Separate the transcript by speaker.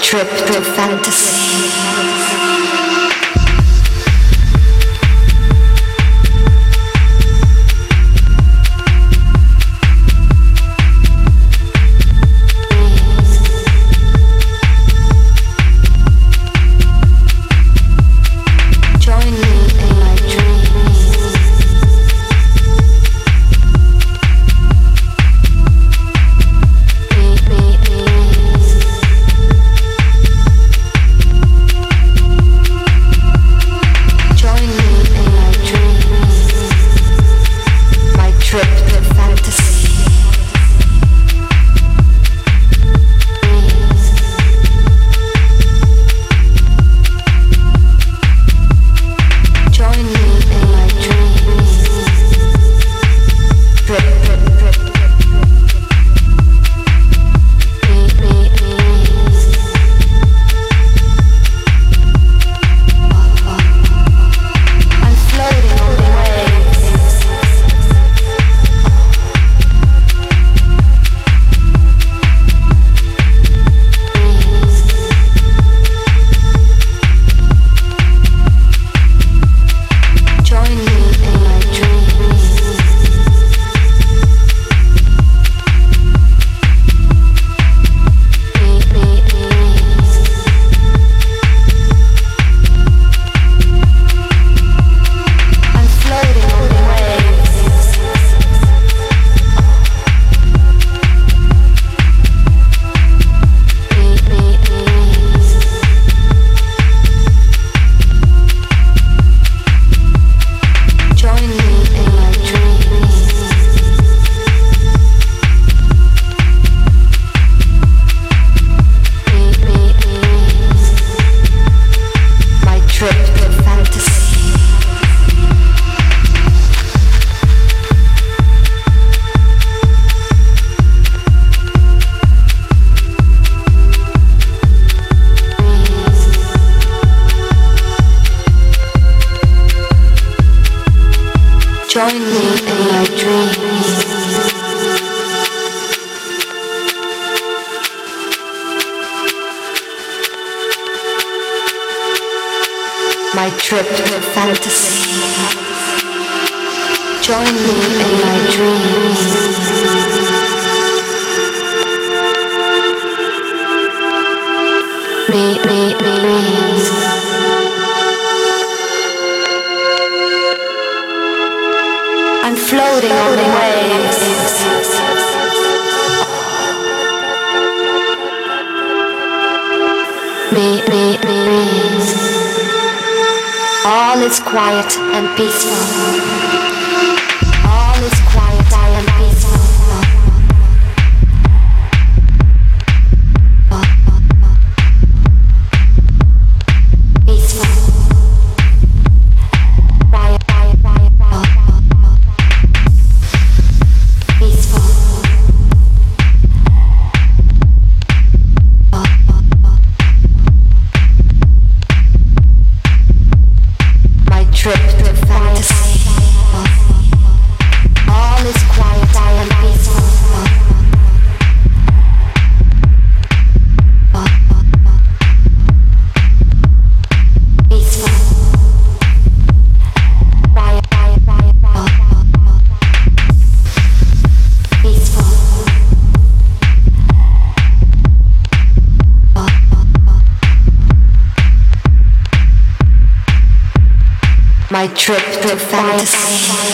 Speaker 1: trip through fantasy. Trip through fantasy.